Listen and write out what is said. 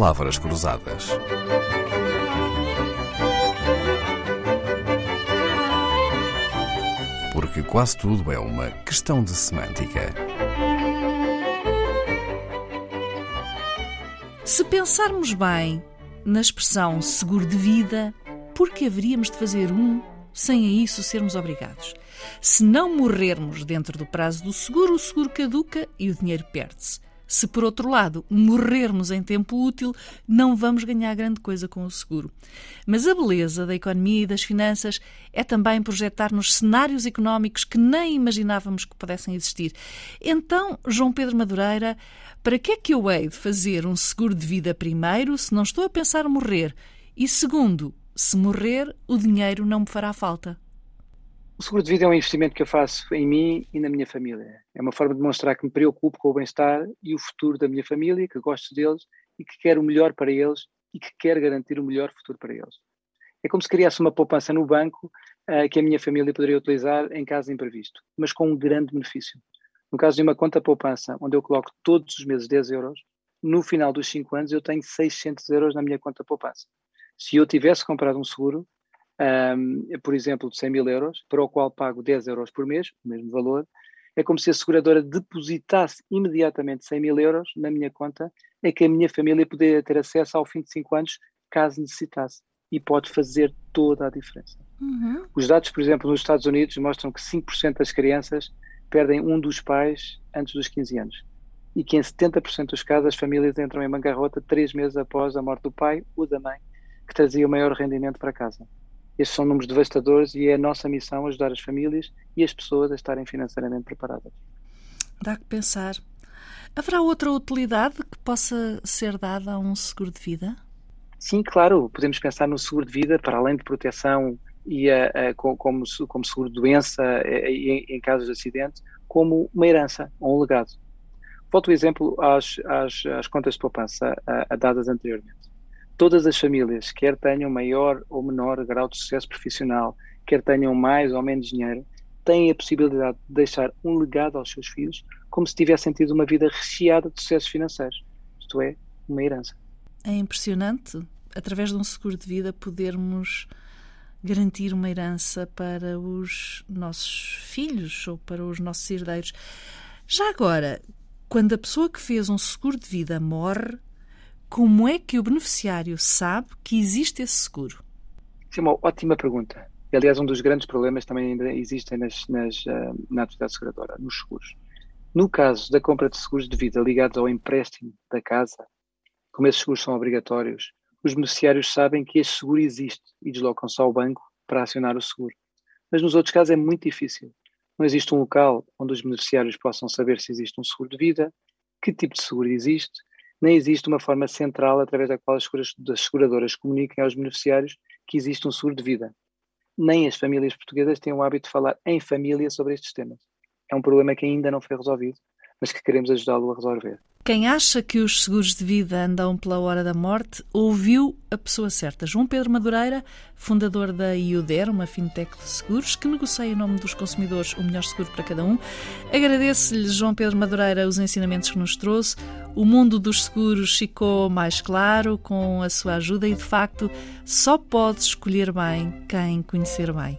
Palavras Cruzadas. Porque quase tudo é uma questão de semântica. Se pensarmos bem na expressão seguro de vida, por que haveríamos de fazer um sem a isso sermos obrigados? Se não morrermos dentro do prazo do seguro, o seguro caduca e o dinheiro perde-se. Se, por outro lado, morrermos em tempo útil, não vamos ganhar grande coisa com o seguro. Mas a beleza da economia e das finanças é também projetar-nos cenários económicos que nem imaginávamos que pudessem existir. Então, João Pedro Madureira, para que é que eu hei de fazer um seguro de vida primeiro se não estou a pensar morrer? E segundo, se morrer, o dinheiro não me fará falta. O seguro de vida é um investimento que eu faço em mim e na minha família. É uma forma de demonstrar que me preocupo com o bem-estar e o futuro da minha família, que gosto deles e que quero o melhor para eles e que quero garantir o melhor futuro para eles. É como se criasse uma poupança no banco uh, que a minha família poderia utilizar em caso de imprevisto, mas com um grande benefício. No caso de uma conta poupança, onde eu coloco todos os meses 10 euros, no final dos 5 anos eu tenho 600 euros na minha conta poupança. Se eu tivesse comprado um seguro, um, por exemplo, de 100 mil euros, para o qual pago 10 euros por mês, o mesmo valor, é como se a seguradora depositasse imediatamente 100 mil euros na minha conta, é que a minha família poderia ter acesso ao fim de 5 anos, caso necessitasse. E pode fazer toda a diferença. Uhum. Os dados, por exemplo, nos Estados Unidos mostram que 5% das crianças perdem um dos pais antes dos 15 anos. E que em 70% dos casos as famílias entram em bancarrota três meses após a morte do pai ou da mãe, que trazia o maior rendimento para casa. Estes são números devastadores e é a nossa missão ajudar as famílias e as pessoas a estarem financeiramente preparadas. Dá que pensar. Haverá outra utilidade que possa ser dada a um seguro de vida? Sim, claro. Podemos pensar no seguro de vida para além de proteção e a, a, como, como seguro de doença em, em casos de acidente, como uma herança ou um legado. Volto o exemplo às, às, às contas de poupança a, dadas anteriormente todas as famílias, quer tenham maior ou menor grau de sucesso profissional, quer tenham mais ou menos dinheiro, têm a possibilidade de deixar um legado aos seus filhos como se tivessem tido uma vida recheada de sucessos financeiros. Isto é, uma herança. É impressionante, através de um seguro de vida, podermos garantir uma herança para os nossos filhos ou para os nossos herdeiros. Já agora, quando a pessoa que fez um seguro de vida morre, como é que o beneficiário sabe que existe esse seguro? Sim, é uma ótima pergunta. Aliás, um dos grandes problemas também ainda existem nas, nas, uh, na atividade seguradora, nos seguros. No caso da compra de seguros de vida ligados ao empréstimo da casa, como esses seguros são obrigatórios, os beneficiários sabem que esse seguro existe e deslocam-se ao banco para acionar o seguro. Mas nos outros casos é muito difícil. Não existe um local onde os beneficiários possam saber se existe um seguro de vida, que tipo de seguro existe nem existe uma forma central através da qual as seguradoras comuniquem aos beneficiários que existe um seguro de vida. Nem as famílias portuguesas têm o hábito de falar em família sobre estes temas. É um problema que ainda não foi resolvido, mas que queremos ajudá-lo a resolver. Quem acha que os seguros de vida andam pela hora da morte ouviu a pessoa certa. João Pedro Madureira, fundador da IUDER, uma fintech de seguros, que negocia em nome dos consumidores o melhor seguro para cada um. Agradeço-lhe, João Pedro Madureira, os ensinamentos que nos trouxe. O mundo dos seguros ficou mais claro com a sua ajuda e, de facto, só pode escolher bem quem conhecer bem.